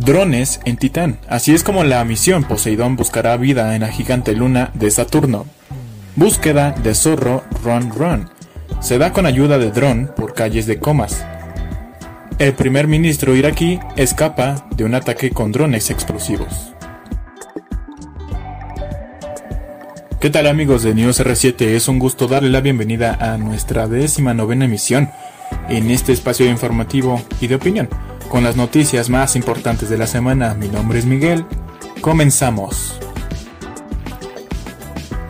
Drones en Titán. Así es como la misión Poseidón buscará vida en la gigante luna de Saturno. Búsqueda de zorro Run Run. Se da con ayuda de dron por calles de comas. El primer ministro iraquí escapa de un ataque con drones explosivos. ¿Qué tal amigos de News R7? Es un gusto darle la bienvenida a nuestra décima novena emisión en este espacio informativo y de opinión con las noticias más importantes de la semana. Mi nombre es Miguel. Comenzamos.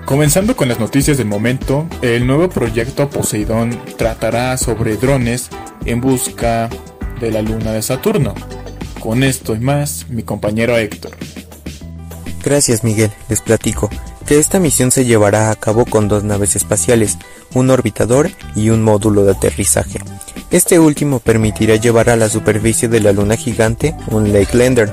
Comenzando con las noticias del momento, el nuevo proyecto Poseidón tratará sobre drones en busca de la luna de Saturno. Con esto y más, mi compañero Héctor. Gracias Miguel, les platico que esta misión se llevará a cabo con dos naves espaciales, un orbitador y un módulo de aterrizaje. Este último permitirá llevar a la superficie de la luna gigante un Lake Lander,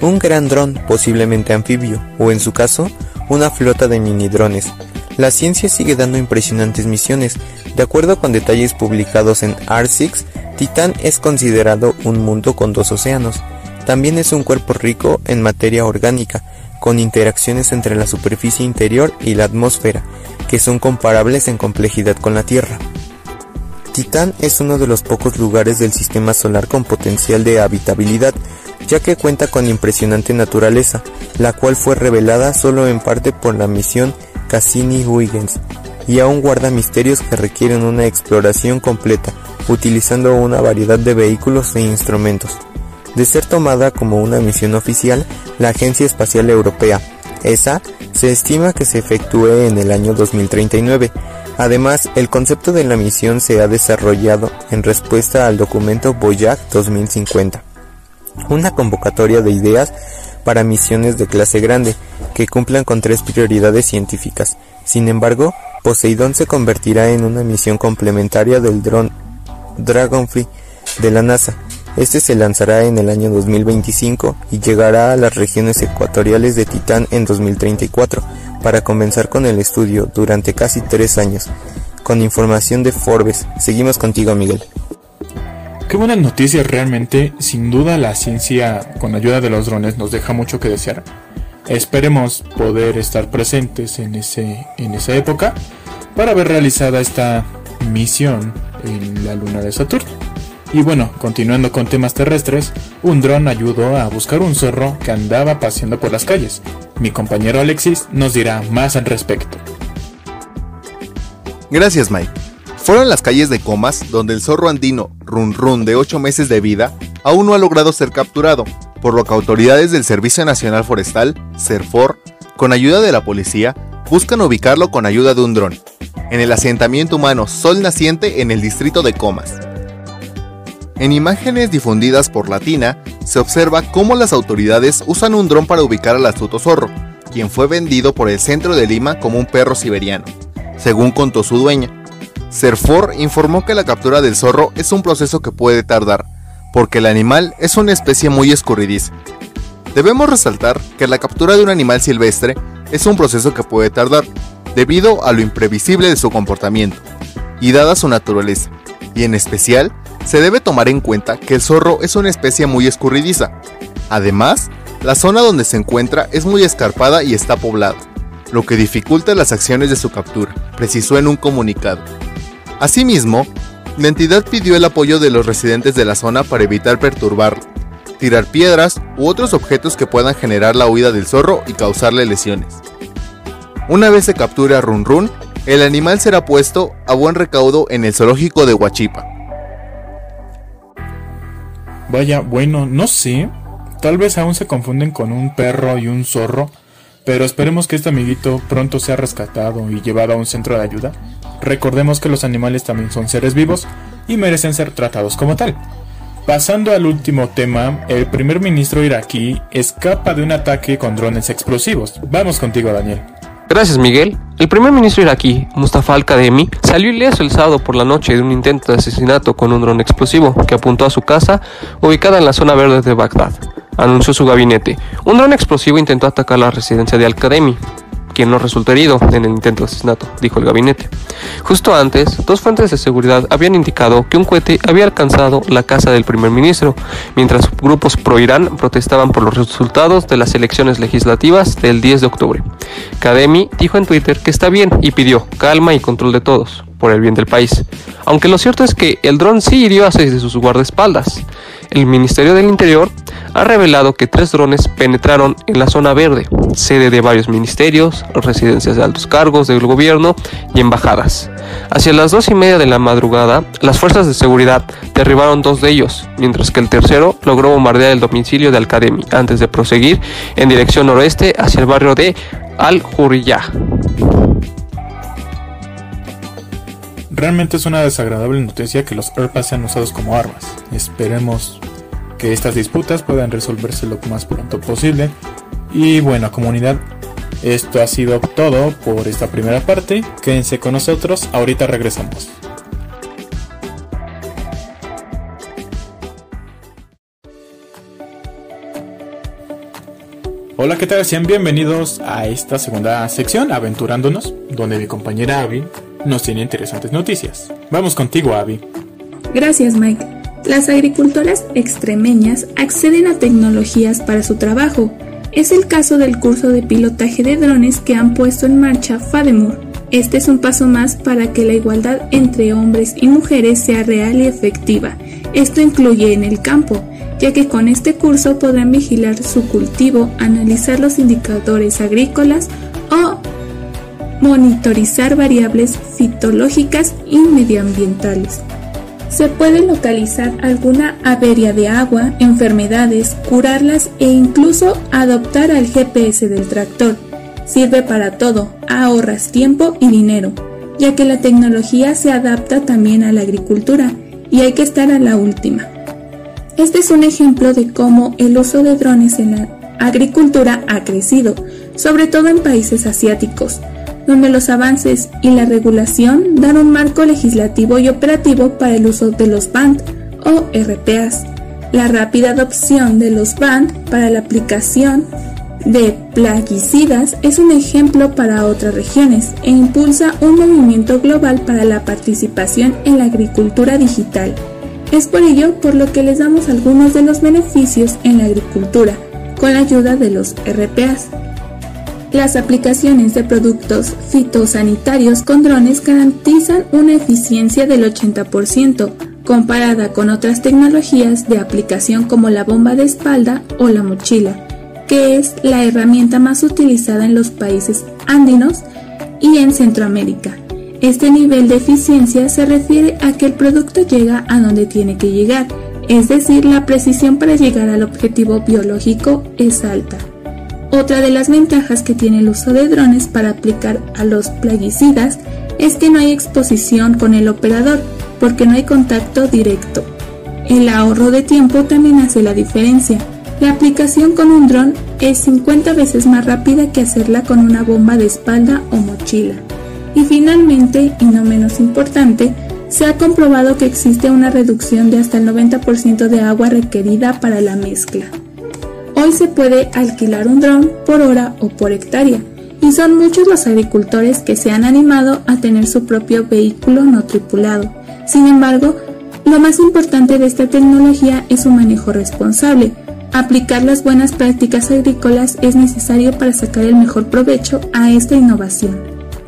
un gran dron posiblemente anfibio, o en su caso, una flota de mini drones. La ciencia sigue dando impresionantes misiones. De acuerdo con detalles publicados en R6, Titán es considerado un mundo con dos océanos. También es un cuerpo rico en materia orgánica, con interacciones entre la superficie interior y la atmósfera, que son comparables en complejidad con la Tierra. Titán es uno de los pocos lugares del sistema solar con potencial de habitabilidad, ya que cuenta con impresionante naturaleza, la cual fue revelada solo en parte por la misión Cassini-Huygens, y aún guarda misterios que requieren una exploración completa, utilizando una variedad de vehículos e instrumentos. De ser tomada como una misión oficial, la Agencia Espacial Europea, ESA, se estima que se efectúe en el año 2039, Además, el concepto de la misión se ha desarrollado en respuesta al documento Boyac 2050, una convocatoria de ideas para misiones de clase grande que cumplan con tres prioridades científicas. Sin embargo, Poseidón se convertirá en una misión complementaria del dron Dragonfly de la NASA. Este se lanzará en el año 2025 y llegará a las regiones ecuatoriales de Titán en 2034 para comenzar con el estudio durante casi tres años. Con información de Forbes, seguimos contigo Miguel. Qué buenas noticias realmente, sin duda la ciencia con ayuda de los drones nos deja mucho que desear. Esperemos poder estar presentes en, ese, en esa época para ver realizada esta misión en la luna de Saturno. Y bueno, continuando con temas terrestres, un dron ayudó a buscar un zorro que andaba paseando por las calles. Mi compañero Alexis nos dirá más al respecto. Gracias Mike. Fueron las calles de Comas donde el zorro andino Run Run de 8 meses de vida aún no ha logrado ser capturado, por lo que autoridades del Servicio Nacional Forestal, CERFOR, con ayuda de la policía, buscan ubicarlo con ayuda de un dron, en el asentamiento humano Sol Naciente en el distrito de Comas. En imágenes difundidas por Latina, se observa cómo las autoridades usan un dron para ubicar al astuto zorro, quien fue vendido por el centro de Lima como un perro siberiano, según contó su dueña. Serfor informó que la captura del zorro es un proceso que puede tardar, porque el animal es una especie muy escurridiza. Debemos resaltar que la captura de un animal silvestre es un proceso que puede tardar, debido a lo imprevisible de su comportamiento, y dada su naturaleza, y en especial se debe tomar en cuenta que el zorro es una especie muy escurridiza. Además, la zona donde se encuentra es muy escarpada y está poblada, lo que dificulta las acciones de su captura, precisó en un comunicado. Asimismo, la entidad pidió el apoyo de los residentes de la zona para evitar perturbarlo, tirar piedras u otros objetos que puedan generar la huida del zorro y causarle lesiones. Una vez se capture a Run Run, el animal será puesto a buen recaudo en el zoológico de Huachipa. Vaya, bueno, no sé. Tal vez aún se confunden con un perro y un zorro. Pero esperemos que este amiguito pronto sea rescatado y llevado a un centro de ayuda. Recordemos que los animales también son seres vivos y merecen ser tratados como tal. Pasando al último tema, el primer ministro iraquí escapa de un ataque con drones explosivos. Vamos contigo, Daniel. Gracias, Miguel. El primer ministro iraquí, Mustafa al-Kademi, salió ileso el sábado por la noche de un intento de asesinato con un dron explosivo que apuntó a su casa ubicada en la zona verde de Bagdad, anunció su gabinete. Un dron explosivo intentó atacar la residencia de al-Kademi. Quien no resultó herido en el intento de asesinato, dijo el gabinete. Justo antes, dos fuentes de seguridad habían indicado que un cohete había alcanzado la casa del primer ministro, mientras grupos pro-Irán protestaban por los resultados de las elecciones legislativas del 10 de octubre. Kademi dijo en Twitter que está bien y pidió calma y control de todos, por el bien del país. Aunque lo cierto es que el dron sí hirió a seis de sus guardaespaldas. El Ministerio del Interior ha revelado que tres drones penetraron en la zona verde, sede de varios ministerios, residencias de altos cargos del gobierno y embajadas. Hacia las dos y media de la madrugada, las fuerzas de seguridad derribaron dos de ellos, mientras que el tercero logró bombardear el domicilio de Al-Kademi antes de proseguir en dirección noroeste hacia el barrio de Al-Hurriyah. Realmente es una desagradable noticia que los AirPods sean usados como armas. Esperemos que estas disputas puedan resolverse lo más pronto posible. Y bueno, comunidad, esto ha sido todo por esta primera parte. Quédense con nosotros, ahorita regresamos. Hola, ¿qué tal? Sean bienvenidos a esta segunda sección, Aventurándonos, donde mi compañera Abby nos tiene interesantes noticias. Vamos contigo, Abby. Gracias, Mike. Las agricultoras extremeñas acceden a tecnologías para su trabajo. Es el caso del curso de pilotaje de drones que han puesto en marcha FADEMUR. Este es un paso más para que la igualdad entre hombres y mujeres sea real y efectiva. Esto incluye en el campo, ya que con este curso podrán vigilar su cultivo, analizar los indicadores agrícolas o monitorizar variables fitológicas y medioambientales. Se puede localizar alguna avería de agua, enfermedades, curarlas e incluso adoptar al GPS del tractor. Sirve para todo, ahorras tiempo y dinero, ya que la tecnología se adapta también a la agricultura y hay que estar a la última. Este es un ejemplo de cómo el uso de drones en la agricultura ha crecido, sobre todo en países asiáticos, donde los avances y la regulación dan un marco legislativo y operativo para el uso de los BAND o RPAs. La rápida adopción de los BAND para la aplicación de plaguicidas es un ejemplo para otras regiones e impulsa un movimiento global para la participación en la agricultura digital. Es por ello por lo que les damos algunos de los beneficios en la agricultura con la ayuda de los RPAs. Las aplicaciones de productos fitosanitarios con drones garantizan una eficiencia del 80% comparada con otras tecnologías de aplicación como la bomba de espalda o la mochila, que es la herramienta más utilizada en los países andinos y en Centroamérica. Este nivel de eficiencia se refiere a que el producto llega a donde tiene que llegar, es decir, la precisión para llegar al objetivo biológico es alta. Otra de las ventajas que tiene el uso de drones para aplicar a los plaguicidas es que no hay exposición con el operador, porque no hay contacto directo. El ahorro de tiempo también hace la diferencia. La aplicación con un dron es 50 veces más rápida que hacerla con una bomba de espalda o mochila. Y finalmente, y no menos importante, se ha comprobado que existe una reducción de hasta el 90% de agua requerida para la mezcla. Hoy se puede alquilar un dron por hora o por hectárea, y son muchos los agricultores que se han animado a tener su propio vehículo no tripulado. Sin embargo, lo más importante de esta tecnología es su manejo responsable. Aplicar las buenas prácticas agrícolas es necesario para sacar el mejor provecho a esta innovación.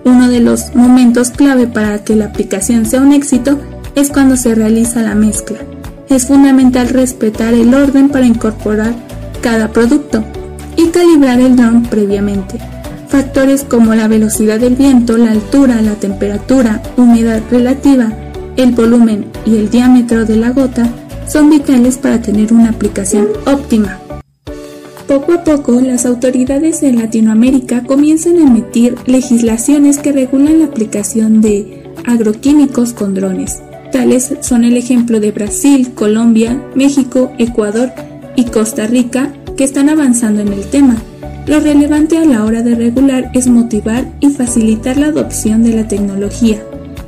Uno de los momentos clave para que la aplicación sea un éxito es cuando se realiza la mezcla. Es fundamental respetar el orden para incorporar cada producto y calibrar el dron previamente. Factores como la velocidad del viento, la altura, la temperatura, humedad relativa, el volumen y el diámetro de la gota son vitales para tener una aplicación óptima. Poco a poco, las autoridades en Latinoamérica comienzan a emitir legislaciones que regulan la aplicación de agroquímicos con drones. Tales son el ejemplo de Brasil, Colombia, México, Ecuador y Costa Rica que están avanzando en el tema. Lo relevante a la hora de regular es motivar y facilitar la adopción de la tecnología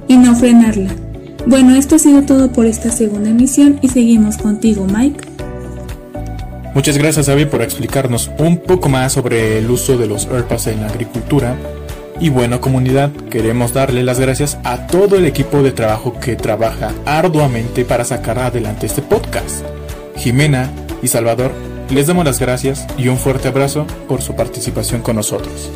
y no frenarla. Bueno, esto ha sido todo por esta segunda emisión y seguimos contigo, Mike. Muchas gracias, Avi, por explicarnos un poco más sobre el uso de los AirPods en la agricultura Y bueno comunidad, queremos darle las gracias a todo el equipo de trabajo que trabaja arduamente para sacar adelante este podcast. Jimena y Salvador, les damos las gracias y un fuerte abrazo por su participación con nosotros.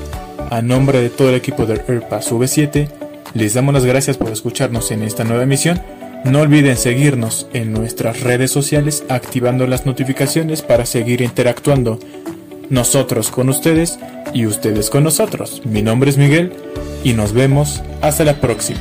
A nombre de todo el equipo del AirPass V7, les damos las gracias por escucharnos en esta nueva emisión. No olviden seguirnos en nuestras redes sociales activando las notificaciones para seguir interactuando nosotros con ustedes y ustedes con nosotros. Mi nombre es Miguel y nos vemos hasta la próxima.